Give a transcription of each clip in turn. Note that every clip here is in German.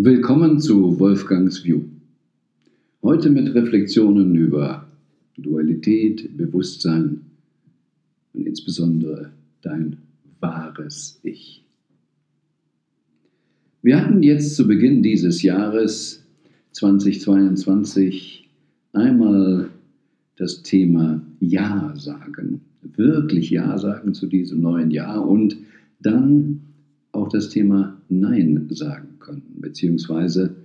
Willkommen zu Wolfgangs View. Heute mit Reflexionen über Dualität, Bewusstsein und insbesondere dein wahres Ich. Wir hatten jetzt zu Beginn dieses Jahres 2022 einmal das Thema Ja sagen, wirklich Ja sagen zu diesem neuen Jahr und dann auch das Thema Nein sagen können, beziehungsweise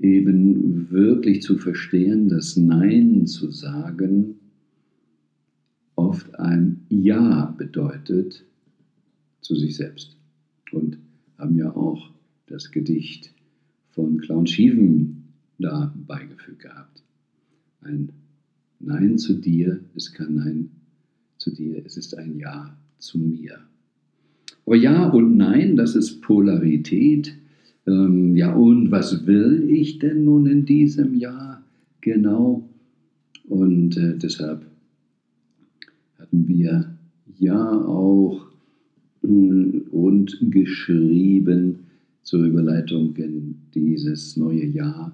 eben wirklich zu verstehen, dass Nein zu sagen oft ein Ja bedeutet zu sich selbst. Und haben ja auch das Gedicht von Clown Schieven da beigefügt gehabt. Ein Nein zu dir ist kein Nein zu dir, es ist ein Ja zu mir. Aber Ja und Nein, das ist Polarität. Ähm, ja, und was will ich denn nun in diesem Jahr genau? Und äh, deshalb hatten wir ja auch äh, und geschrieben zur Überleitung in dieses neue Jahr.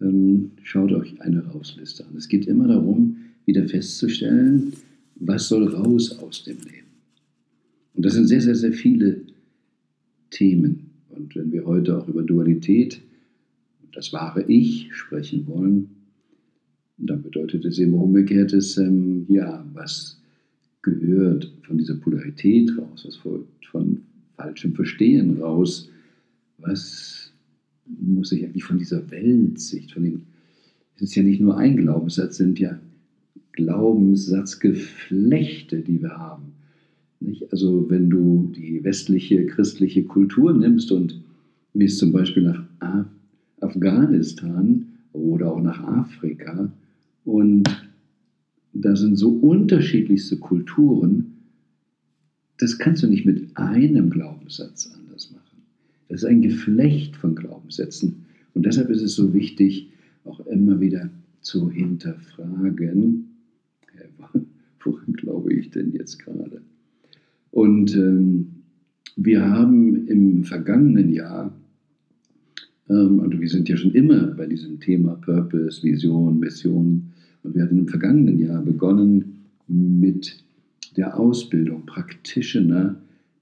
Ähm, schaut euch eine Rausliste an. Es geht immer darum, wieder festzustellen, was soll raus aus dem Leben. Und das sind sehr, sehr, sehr viele Themen. Und wenn wir heute auch über Dualität, das wahre Ich, sprechen wollen, dann bedeutet es eben umgekehrtes, ähm, ja, was gehört von dieser Polarität raus, was folgt von falschem Verstehen raus, was muss ich eigentlich von dieser Weltsicht, von den, es ist ja nicht nur ein Glaubenssatz, es sind ja Glaubenssatzgeflechte, die wir haben. Nicht? Also wenn du die westliche christliche Kultur nimmst und gehst zum Beispiel nach Af Afghanistan oder auch nach Afrika und da sind so unterschiedlichste Kulturen, das kannst du nicht mit einem Glaubenssatz anders machen. Das ist ein Geflecht von Glaubenssätzen. Und deshalb ist es so wichtig, auch immer wieder zu hinterfragen, woran glaube ich denn jetzt gerade? Und ähm, wir haben im vergangenen Jahr, ähm, und wir sind ja schon immer bei diesem Thema Purpose, Vision, Mission, und wir hatten im vergangenen Jahr begonnen mit der Ausbildung Practitioner,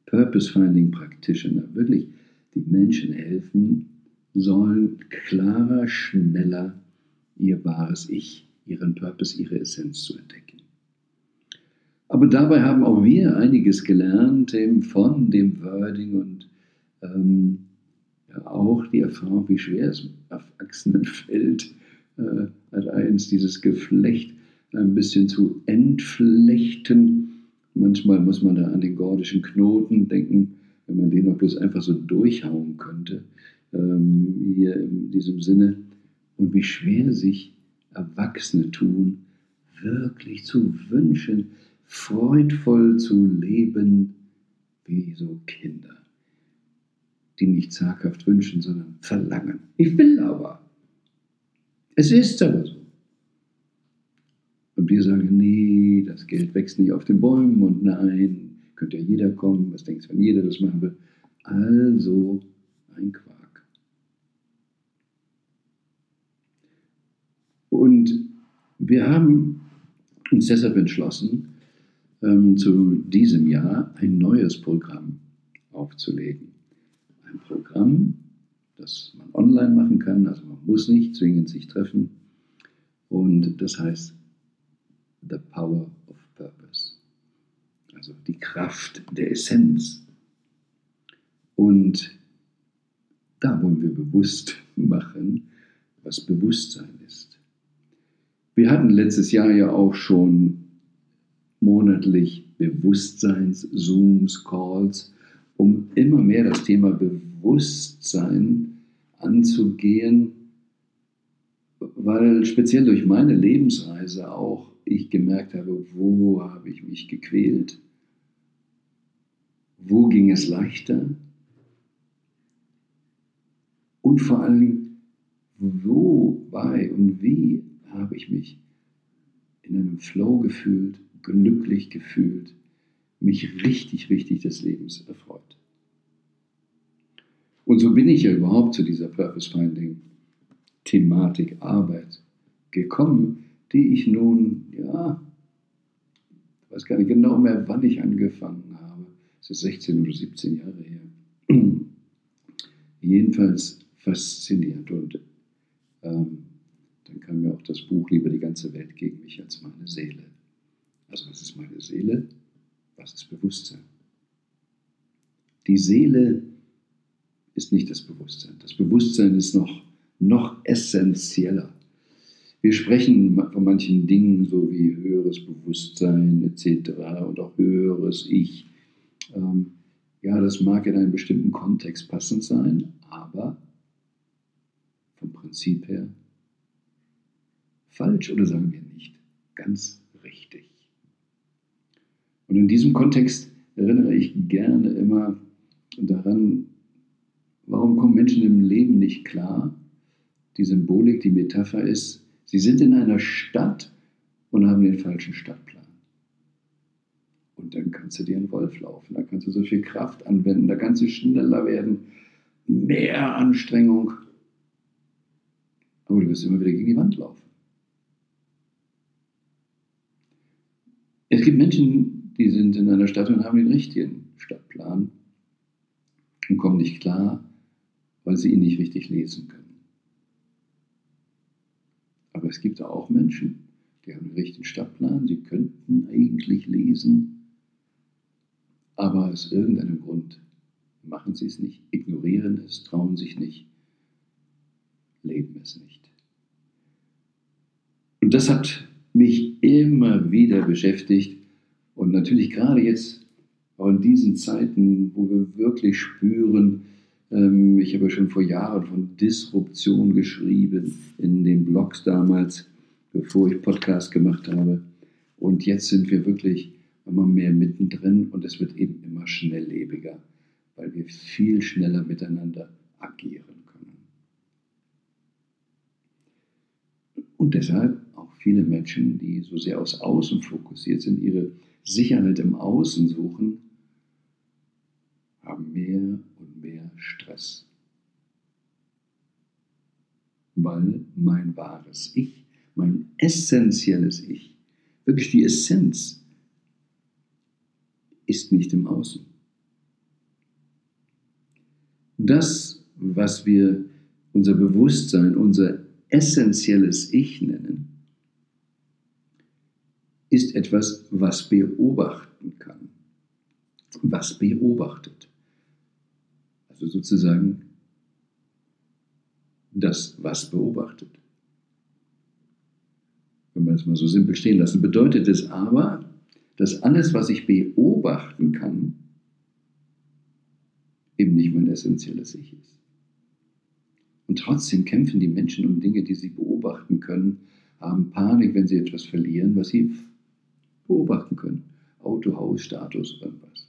Purpose Finding Practitioner, wirklich die Menschen helfen sollen, klarer, schneller ihr wahres Ich, ihren Purpose, ihre Essenz zu entdecken. Aber dabei haben auch wir einiges gelernt eben von dem Wording und ähm, ja, auch die Erfahrung, wie schwer es auf Erwachsenen fällt, äh, hat eins dieses Geflecht ein bisschen zu entflechten. Manchmal muss man da an den gordischen Knoten denken, wenn man den auch bloß einfach so durchhauen könnte, ähm, hier in diesem Sinne. Und wie schwer sich Erwachsene tun, wirklich zu wünschen, freudvoll zu leben wie so Kinder, die nicht zaghaft wünschen, sondern verlangen. Ich will aber. Es ist aber so. Und wir sagen, nee, das Geld wächst nicht auf den Bäumen und nein, könnte ja jeder kommen, was denkst du, wenn jeder das machen will? Also ein Quark. Und wir haben uns deshalb entschlossen, ähm, zu diesem Jahr ein neues Programm aufzulegen. Ein Programm, das man online machen kann, also man muss nicht zwingend sich treffen. Und das heißt The Power of Purpose, also die Kraft der Essenz. Und da wollen wir bewusst machen, was Bewusstsein ist. Wir hatten letztes Jahr ja auch schon monatlich Bewusstseins-Zooms, Calls, um immer mehr das Thema Bewusstsein anzugehen, weil speziell durch meine Lebensreise auch ich gemerkt habe, wo habe ich mich gequält, wo ging es leichter? Und vor allem, wo, bei und wie habe ich mich in einem Flow gefühlt, glücklich gefühlt, mich richtig, richtig des Lebens erfreut. Und so bin ich ja überhaupt zu dieser Purpose Finding Thematik Arbeit gekommen, die ich nun, ja, weiß gar nicht genau mehr, wann ich angefangen habe. Es ist 16 oder 17 Jahre her. Jedenfalls faszinierend. Und ähm, dann kam mir auch das Buch Lieber die ganze Welt gegen mich als meine Seele. Also was ist meine Seele? Was ist Bewusstsein? Die Seele ist nicht das Bewusstsein. Das Bewusstsein ist noch, noch essentieller. Wir sprechen von manchen Dingen so wie höheres Bewusstsein etc. und auch höheres Ich. Ähm, ja, das mag in einem bestimmten Kontext passend sein, aber vom Prinzip her falsch oder sagen wir nicht ganz richtig. Und in diesem Kontext erinnere ich gerne immer daran, warum kommen Menschen im Leben nicht klar? Die Symbolik, die Metapher ist, sie sind in einer Stadt und haben den falschen Stadtplan. Und dann kannst du dir einen Wolf laufen, da kannst du so viel Kraft anwenden, da kannst du schneller werden, mehr Anstrengung. Aber du wirst immer wieder gegen die Wand laufen. Es gibt Menschen, die sind in einer Stadt und haben den richtigen Stadtplan und kommen nicht klar, weil sie ihn nicht richtig lesen können. Aber es gibt auch Menschen, die haben den richtigen Stadtplan, sie könnten eigentlich lesen, aber aus irgendeinem Grund machen sie es nicht, ignorieren es, trauen sich nicht, leben es nicht. Und das hat mich immer wieder beschäftigt und natürlich gerade jetzt auch in diesen Zeiten, wo wir wirklich spüren, ähm, ich habe ja schon vor Jahren von Disruption geschrieben in den Blogs damals, bevor ich Podcast gemacht habe. Und jetzt sind wir wirklich immer mehr mittendrin und es wird eben immer schnelllebiger, weil wir viel schneller miteinander agieren können. Und deshalb auch viele Menschen, die so sehr aufs Außen fokussiert sind, ihre Sicherheit im Außen suchen, haben mehr und mehr Stress. Weil mein wahres Ich, mein essentielles Ich, wirklich die Essenz, ist nicht im Außen. Das, was wir unser Bewusstsein, unser essentielles Ich nennen, ist etwas, was beobachten kann. Was beobachtet. Also sozusagen das, was beobachtet. Wenn wir es mal so simpel stehen lassen, bedeutet es aber, dass alles, was ich beobachten kann, eben nicht mein essentielles Ich ist. Und trotzdem kämpfen die Menschen um Dinge, die sie beobachten können, haben Panik, wenn sie etwas verlieren, was sie beobachten können. Auto, Haus, Status, irgendwas.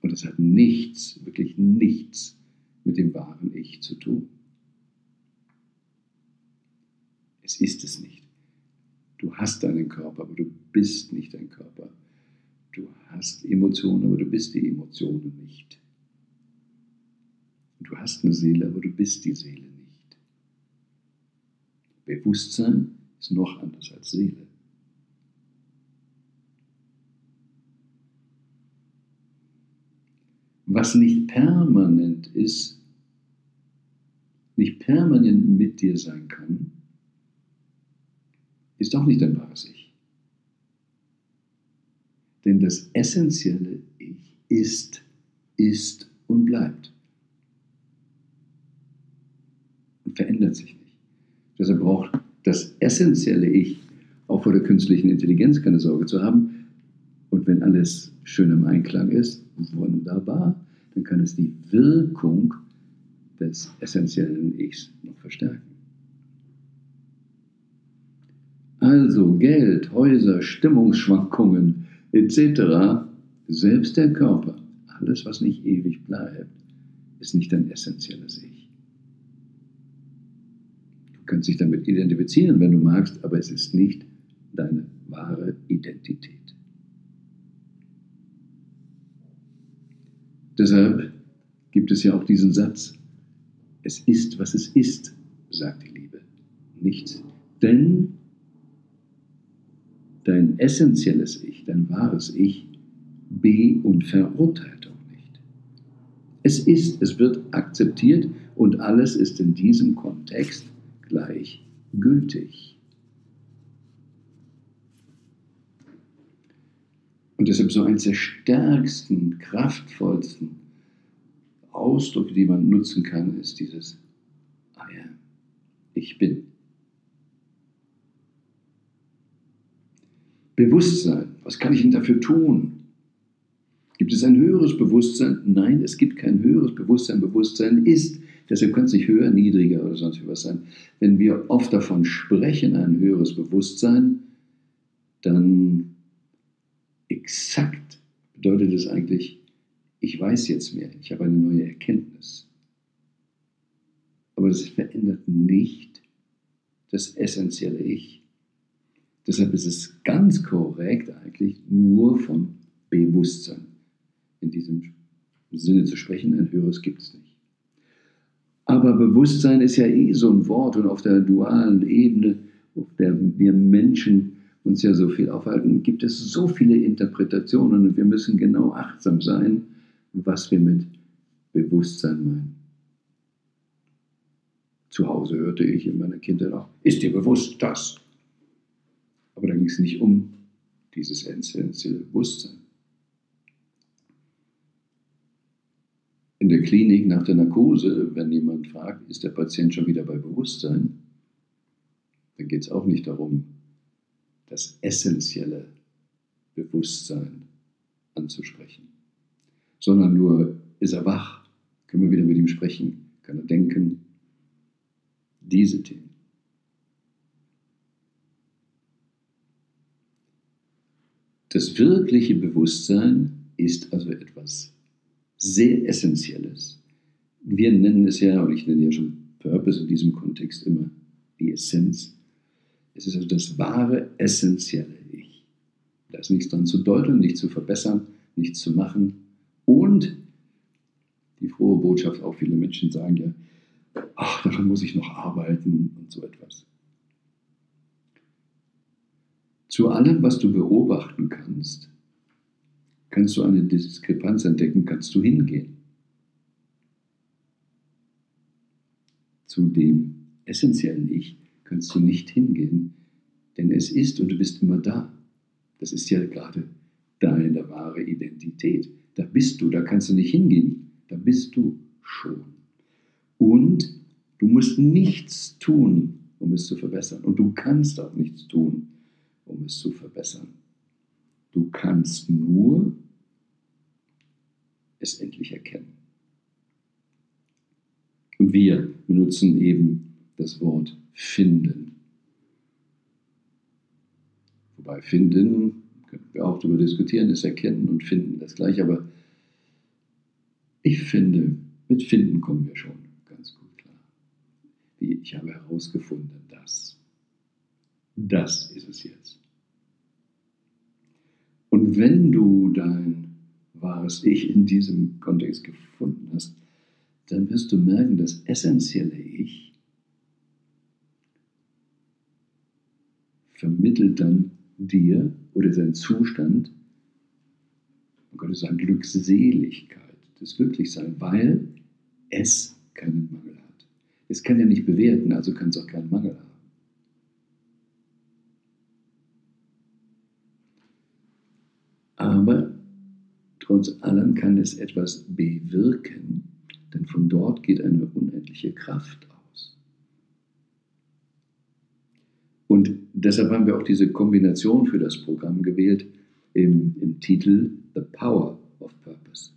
Und es hat nichts, wirklich nichts mit dem wahren Ich zu tun. Es ist es nicht. Du hast deinen Körper, aber du bist nicht dein Körper. Du hast Emotionen, aber du bist die Emotionen nicht. Du hast eine Seele, aber du bist die Seele nicht. Bewusstsein ist noch anders als Seele. Was nicht permanent ist, nicht permanent mit dir sein kann, ist auch nicht dein wahres Ich. Denn das essentielle Ich ist, ist und bleibt. Und verändert sich nicht. Deshalb braucht das essentielle Ich auch vor der künstlichen Intelligenz keine Sorge zu haben. Wenn alles schön im Einklang ist, wunderbar, dann kann es die Wirkung des essentiellen Ichs noch verstärken. Also Geld, Häuser, Stimmungsschwankungen etc., selbst der Körper, alles, was nicht ewig bleibt, ist nicht ein essentielles Ich. Du kannst dich damit identifizieren, wenn du magst, aber es ist nicht deine wahre Identität. Deshalb gibt es ja auch diesen Satz, es ist, was es ist, sagt die Liebe. Nichts. Denn dein essentielles Ich, dein wahres Ich, be- und verurteilt auch nicht. Es ist, es wird akzeptiert und alles ist in diesem Kontext gleich gültig. Und deshalb so eines der stärksten, kraftvollsten Ausdrücke, die man nutzen kann, ist dieses I am. Ich bin. Bewusstsein. Was kann ich denn dafür tun? Gibt es ein höheres Bewusstsein? Nein, es gibt kein höheres Bewusstsein. Bewusstsein ist. Deshalb kann es nicht höher, niedriger oder sonst was sein. Wenn wir oft davon sprechen, ein höheres Bewusstsein, dann exakt bedeutet es eigentlich, ich weiß jetzt mehr, ich habe eine neue Erkenntnis. Aber es verändert nicht das essentielle Ich. Deshalb ist es ganz korrekt eigentlich nur von Bewusstsein in diesem Sinne zu sprechen. Ein höheres gibt es nicht. Aber Bewusstsein ist ja eh so ein Wort und auf der dualen Ebene, auf der wir Menschen uns ja so viel aufhalten, gibt es so viele Interpretationen und wir müssen genau achtsam sein, was wir mit Bewusstsein meinen. Zu Hause hörte ich in meiner Kindheit auch, ist dir bewusst das? Aber da ging es nicht um dieses essentielle Bewusstsein. In der Klinik nach der Narkose, wenn jemand fragt, ist der Patient schon wieder bei Bewusstsein, dann geht es auch nicht darum, das essentielle Bewusstsein anzusprechen, sondern nur, ist er wach, können wir wieder mit ihm sprechen, kann er denken, diese Themen. Das wirkliche Bewusstsein ist also etwas sehr Essentielles. Wir nennen es ja, und ich nenne ja schon Purpose in diesem Kontext immer die Essenz. Es ist also das wahre, essentielle Ich. Da ist nichts dran zu deuteln, nichts zu verbessern, nichts zu machen. Und die frohe Botschaft, auch viele Menschen sagen ja, ach, daran muss ich noch arbeiten und so etwas. Zu allem, was du beobachten kannst, kannst du eine Diskrepanz entdecken, kannst du hingehen. Zu dem essentiellen Ich kannst du nicht hingehen, denn es ist und du bist immer da. Das ist ja gerade deine wahre Identität. Da bist du, da kannst du nicht hingehen, da bist du schon. Und du musst nichts tun, um es zu verbessern. Und du kannst auch nichts tun, um es zu verbessern. Du kannst nur es endlich erkennen. Und wir benutzen eben das Wort finden. Wobei finden, können wir auch darüber diskutieren, ist erkennen und finden das gleiche, aber ich finde, mit finden kommen wir schon ganz gut klar. Ich habe herausgefunden, dass. Das ist es jetzt. Und wenn du dein wahres Ich in diesem Kontext gefunden hast, dann wirst du merken, das essentielle Ich vermittelt dann dir oder sein Zustand, man könnte sagen Glückseligkeit, das Glücklichsein, weil es keinen Mangel hat. Es kann ja nicht bewerten, also kann es auch keinen Mangel haben. Aber trotz allem kann es etwas bewirken, denn von dort geht eine unendliche Kraft aus. Und deshalb haben wir auch diese Kombination für das Programm gewählt im, im Titel The Power of Purpose.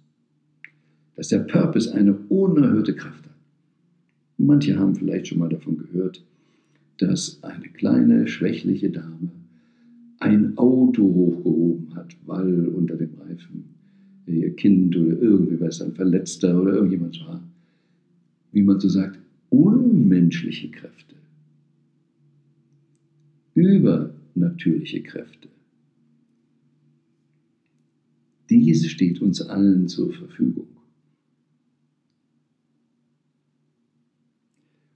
Dass der Purpose eine unerhörte Kraft hat. Manche haben vielleicht schon mal davon gehört, dass eine kleine, schwächliche Dame ein Auto hochgehoben hat, weil unter dem Reifen ihr Kind oder irgendwie was, ein Verletzter oder irgendjemand war. Wie man so sagt, unmenschliche Kräfte, übernatürliche Kräfte. Dies steht uns allen zur Verfügung.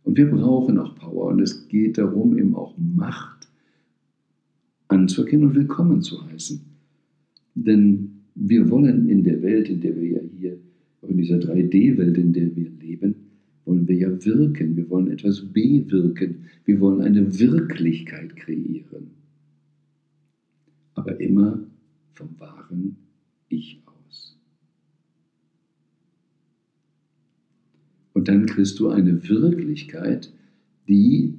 Und wir brauchen auch Power und es geht darum, eben auch Macht anzuerkennen und willkommen zu heißen. Denn wir wollen in der Welt, in der wir ja hier, in dieser 3D-Welt, in der wir leben, wollen wir ja wirken. Wir wollen etwas bewirken. Wir wollen eine Wirklichkeit kreieren. Aber immer vom wahren Ich aus. Und dann kriegst du eine Wirklichkeit, die,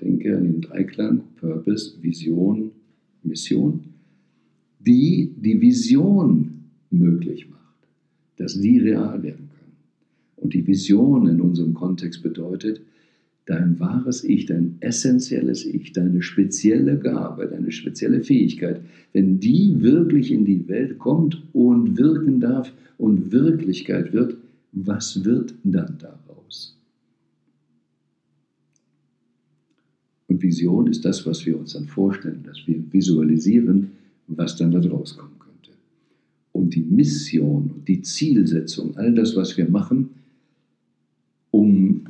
denke an den Dreiklang, Purpose, Vision, Mission, die die Vision möglich macht, dass die real werden. Und die Vision in unserem Kontext bedeutet, dein wahres Ich, dein essentielles Ich, deine spezielle Gabe, deine spezielle Fähigkeit, wenn die wirklich in die Welt kommt und wirken darf und Wirklichkeit wird, was wird dann daraus? Und Vision ist das, was wir uns dann vorstellen, dass wir visualisieren, was dann da draus kommen könnte. Und die Mission und die Zielsetzung, all das, was wir machen, um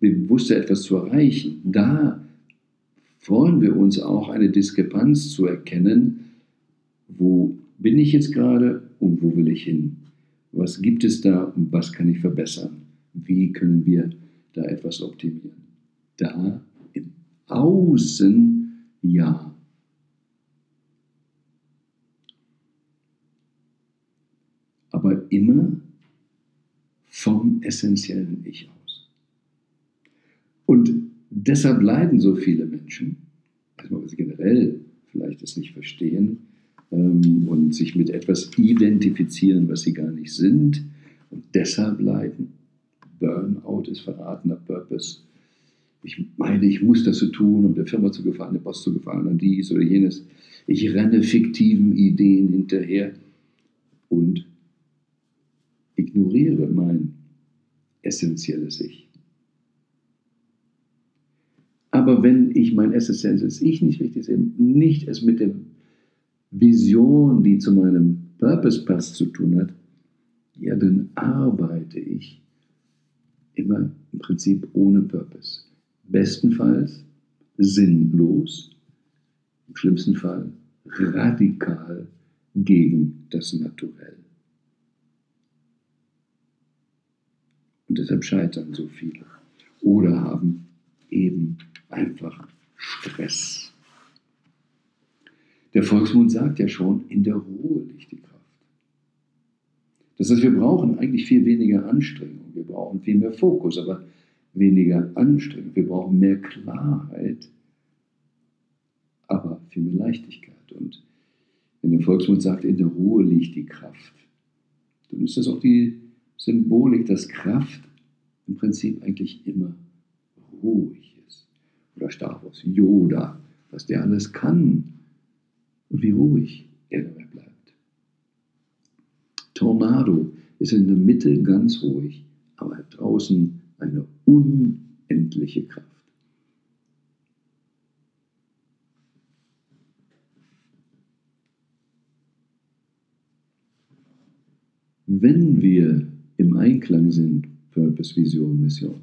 bewusster etwas zu erreichen, da freuen wir uns auch, eine Diskrepanz zu erkennen, wo bin ich jetzt gerade und wo will ich hin? Was gibt es da und was kann ich verbessern? Wie können wir da etwas optimieren? Da im Außen ja. Aber immer vom essentiellen Ich aus. Und deshalb leiden so viele Menschen, erstmal, weil sie generell vielleicht es nicht verstehen, ähm, und sich mit etwas identifizieren, was sie gar nicht sind und deshalb leiden. Burnout ist verratener Purpose. Ich meine, ich muss das so tun, um der Firma zu gefallen, dem Boss zu gefallen, an dies oder jenes. Ich renne fiktiven Ideen hinterher und ignoriere mein essentielles Ich. Aber wenn ich mein essentielles Ich nicht richtig sehe, nicht es mit dem Vision, die zu meinem Purpose passt, zu tun hat, ja, dann arbeite ich immer im Prinzip ohne Purpose. Bestenfalls sinnlos, im schlimmsten Fall radikal gegen das Naturell. Und deshalb scheitern so viele oder haben eben einfach Stress. Der Volksmund sagt ja schon, in der Ruhe liegt die Kraft. Das heißt, wir brauchen eigentlich viel weniger Anstrengung. Wir brauchen viel mehr Fokus, aber weniger Anstrengung. Wir brauchen mehr Klarheit, aber viel mehr Leichtigkeit. Und wenn der Volksmund sagt, in der Ruhe liegt die Kraft, dann ist das auch die Symbolik, dass Kraft im Prinzip eigentlich immer ruhig. Oder Star Wars, Yoda, was der alles kann und wie ruhig er dabei bleibt. Tornado ist in der Mitte ganz ruhig, aber draußen eine unendliche Kraft. Wenn wir im Einklang sind, Purpose, Vision, Mission,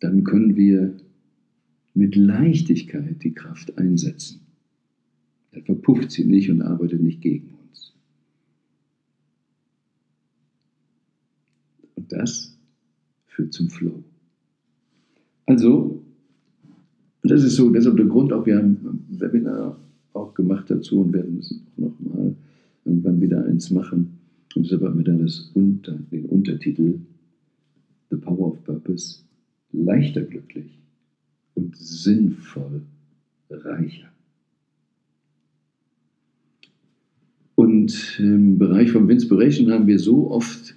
dann können wir mit Leichtigkeit die Kraft einsetzen. Dann verpufft sie nicht und arbeitet nicht gegen uns. Und das führt zum Flow. Also, das ist so, deshalb der Grund auch, wir haben ein Webinar auch gemacht dazu und werden es auch nochmal irgendwann wieder eins machen. Und deshalb haben wir da das Unter, den Untertitel The Power of Purpose, leichter glücklich und sinnvoll reicher. Und im Bereich von Inspiration haben wir so oft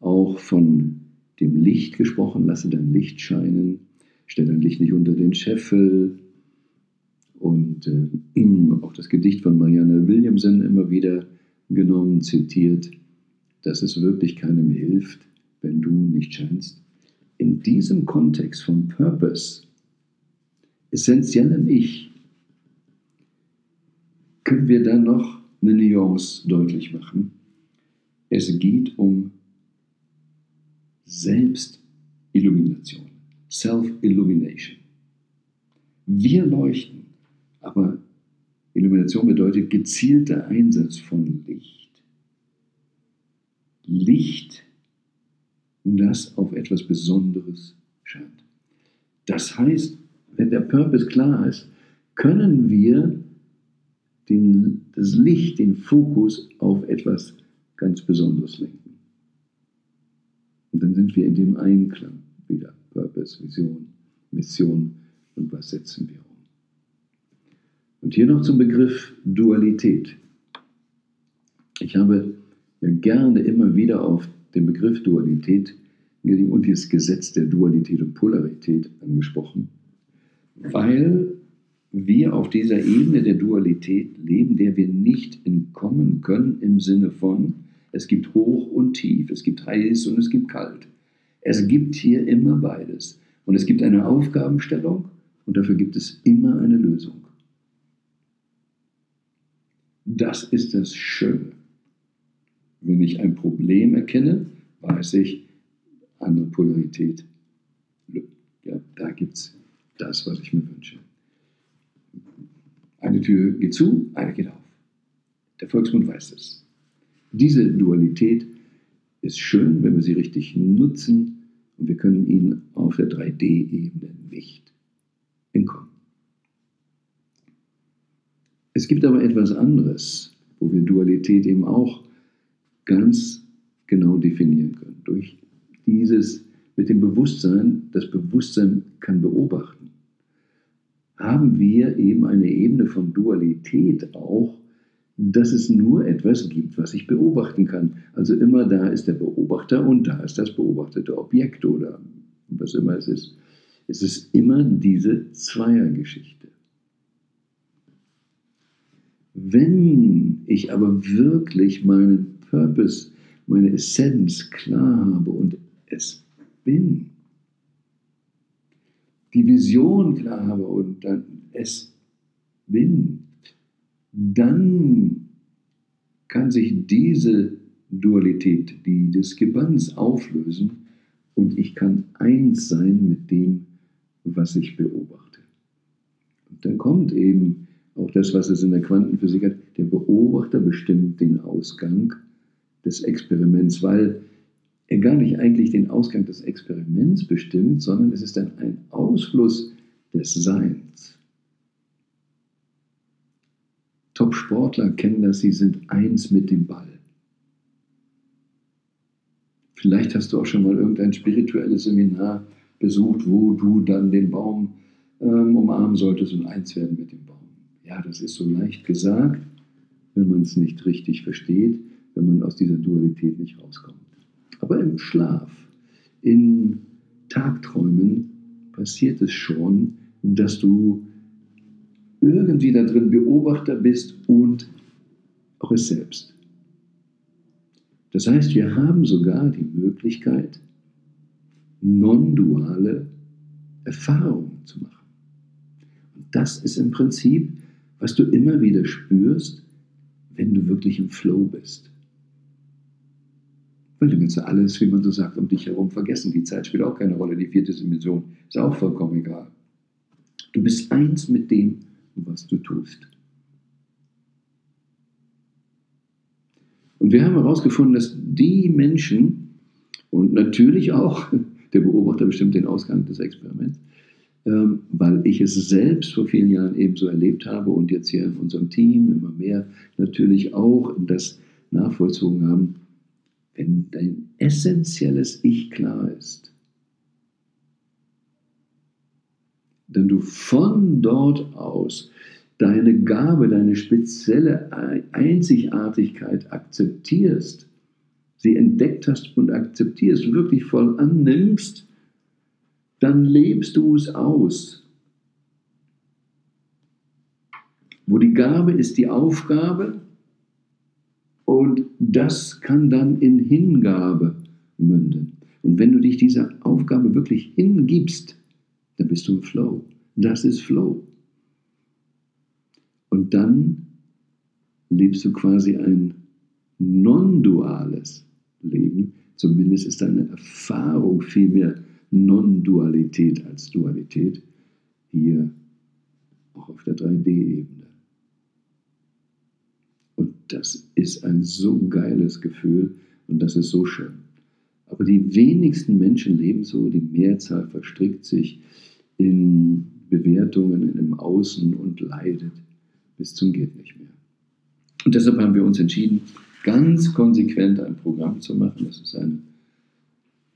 auch von dem Licht gesprochen, lasse dein Licht scheinen, stell dein Licht nicht unter den Scheffel. Und äh, auch das Gedicht von Marianne Williamson immer wieder genommen, zitiert, dass es wirklich keinem hilft, wenn du nicht scheinst. In diesem Kontext von Purpose, essentiellem Ich, können wir dann noch eine Nuance deutlich machen. Es geht um Selbstillumination, Self-Illumination. Wir leuchten, aber Illumination bedeutet gezielter Einsatz von Licht. Licht, das auf etwas Besonderes scheint. Das heißt, wenn der Purpose klar ist, können wir den, das Licht, den Fokus auf etwas ganz Besonderes lenken. Und dann sind wir in dem Einklang wieder. Purpose, Vision, Mission und was setzen wir um. Und hier noch zum Begriff Dualität. Ich habe ja gerne immer wieder auf den Begriff Dualität und dieses Gesetz der Dualität und Polarität angesprochen, weil wir auf dieser Ebene der Dualität leben, der wir nicht entkommen können im Sinne von, es gibt hoch und tief, es gibt heiß und es gibt kalt. Es gibt hier immer beides. Und es gibt eine Aufgabenstellung und dafür gibt es immer eine Lösung. Das ist das Schöne. Wenn ich ein Problem erkenne, weiß ich, andere Polarität. Ja, da gibt es das, was ich mir wünsche. Eine Tür geht zu, eine geht auf. Der Volksmund weiß es. Diese Dualität ist schön, wenn wir sie richtig nutzen und wir können ihnen auf der 3D-Ebene nicht entkommen. Es gibt aber etwas anderes, wo wir Dualität eben auch ganz genau definieren können. Durch dieses mit dem Bewusstsein, das Bewusstsein kann beobachten, haben wir eben eine Ebene von Dualität auch, dass es nur etwas gibt, was ich beobachten kann. Also immer da ist der Beobachter und da ist das beobachtete Objekt oder was immer es ist. Es ist immer diese Zweiergeschichte. Wenn ich aber wirklich meinen Purpose, meine Essenz klar habe und es bin, die Vision klar habe und dann es bin, dann kann sich diese Dualität, die des Gebanns auflösen und ich kann eins sein mit dem, was ich beobachte. Und dann kommt eben auch das, was es in der Quantenphysik hat, der Beobachter bestimmt den Ausgang des Experiments, weil gar nicht eigentlich den Ausgang des Experiments bestimmt, sondern es ist dann ein Ausfluss des Seins. Top-Sportler kennen das, sie sind eins mit dem Ball. Vielleicht hast du auch schon mal irgendein spirituelles Seminar besucht, wo du dann den Baum ähm, umarmen solltest und eins werden mit dem Baum. Ja, das ist so leicht gesagt, wenn man es nicht richtig versteht, wenn man aus dieser Dualität nicht rauskommt. Aber im Schlaf, in Tagträumen passiert es schon, dass du irgendwie da drin Beobachter bist und auch es selbst. Das heißt, wir haben sogar die Möglichkeit, non-duale Erfahrungen zu machen. Und das ist im Prinzip, was du immer wieder spürst, wenn du wirklich im Flow bist. Weil du willst alles, wie man so sagt, um dich herum vergessen. Die Zeit spielt auch keine Rolle, die vierte Dimension ist auch vollkommen egal. Du bist eins mit dem, was du tust. Und wir haben herausgefunden, dass die Menschen und natürlich auch der Beobachter bestimmt den Ausgang des Experiments, ähm, weil ich es selbst vor vielen Jahren ebenso erlebt habe und jetzt hier in unserem Team immer mehr natürlich auch das nachvollzogen haben, wenn dein essentielles Ich klar ist, Denn du von dort aus deine Gabe, deine spezielle Einzigartigkeit akzeptierst, sie entdeckt hast und akzeptierst, wirklich voll annimmst, dann lebst du es aus. Wo die Gabe ist die Aufgabe und das kann dann in Hingabe münden. Und wenn du dich dieser Aufgabe wirklich hingibst, dann bist du im Flow. Das ist Flow. Und dann lebst du quasi ein non-duales Leben. Zumindest ist deine Erfahrung viel mehr Non-Dualität als Dualität hier auch auf der 3D-Ebene. Das ist ein so geiles Gefühl und das ist so schön. Aber die wenigsten Menschen leben so, die Mehrzahl verstrickt sich in Bewertungen im Außen und leidet bis zum geht nicht mehr. Und deshalb haben wir uns entschieden, ganz konsequent ein Programm zu machen. Das ist ein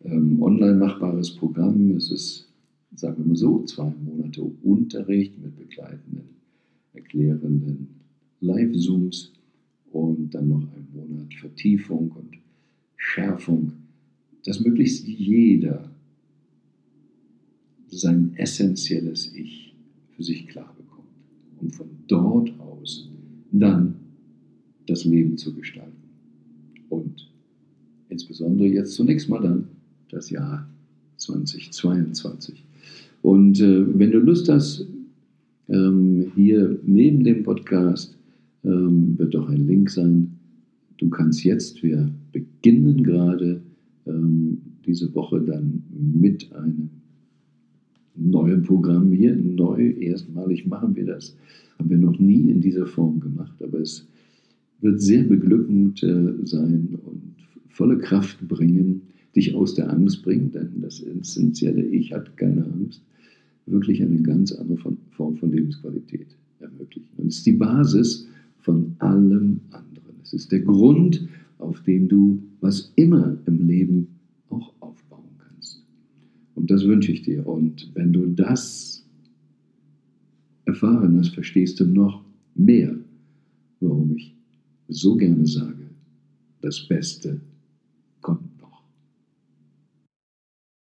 ähm, online machbares Programm. Es ist, sagen wir mal so, zwei Monate Unterricht mit begleitenden, erklärenden Live-Zooms und dann noch ein Monat Vertiefung und Schärfung, dass möglichst jeder sein essentielles Ich für sich klar bekommt, um von dort aus dann das Leben zu gestalten. Und insbesondere jetzt zunächst mal dann das Jahr 2022. Und äh, wenn du Lust hast, ähm, hier neben dem Podcast ähm, wird doch ein Link sein. Du kannst jetzt, wir beginnen gerade ähm, diese Woche dann mit einem neuen Programm hier, neu, erstmalig machen wir das. Haben wir noch nie in dieser Form gemacht, aber es wird sehr beglückend äh, sein und volle Kraft bringen, dich aus der Angst bringen, denn das essentielle Ich hat keine Angst, wirklich eine ganz andere Form von Lebensqualität ermöglichen. Und es ist die Basis von allem anderen. Es ist der Grund, auf dem du was immer im Leben auch aufbauen kannst. Und das wünsche ich dir. Und wenn du das erfahren hast, verstehst du noch mehr, warum ich so gerne sage, das Beste